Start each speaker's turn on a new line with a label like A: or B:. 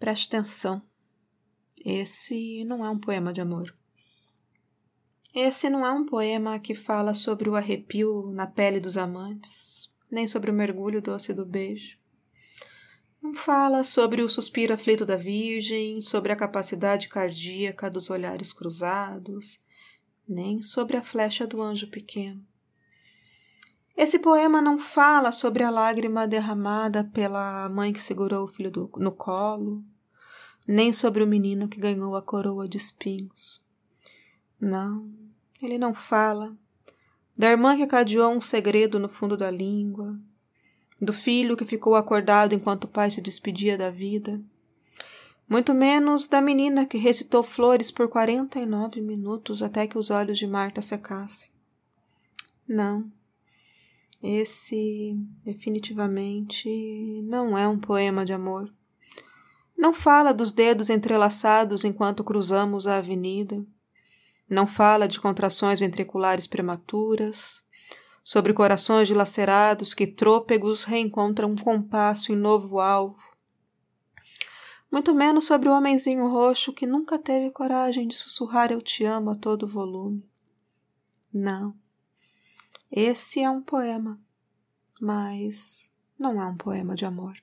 A: Preste atenção. Esse não é um poema de amor. Esse não é um poema que fala sobre o arrepio na pele dos amantes, nem sobre o mergulho doce do beijo. Não fala sobre o suspiro aflito da Virgem, sobre a capacidade cardíaca dos olhares cruzados, nem sobre a flecha do anjo pequeno. Esse poema não fala sobre a lágrima derramada pela mãe que segurou o filho do, no colo, nem sobre o menino que ganhou a coroa de espinhos. Não, ele não fala. Da irmã que cadeou um segredo no fundo da língua, do filho que ficou acordado enquanto o pai se despedia da vida, muito menos da menina que recitou flores por quarenta e nove minutos até que os olhos de Marta secassem. Não, esse definitivamente não é um poema de amor. Não fala dos dedos entrelaçados enquanto cruzamos a avenida. Não fala de contrações ventriculares prematuras, sobre corações dilacerados que trôpegos reencontram um compasso em novo alvo. Muito menos sobre o homenzinho roxo que nunca teve coragem de sussurrar eu te amo a todo volume. Não. Esse é um poema, mas não é um poema de amor.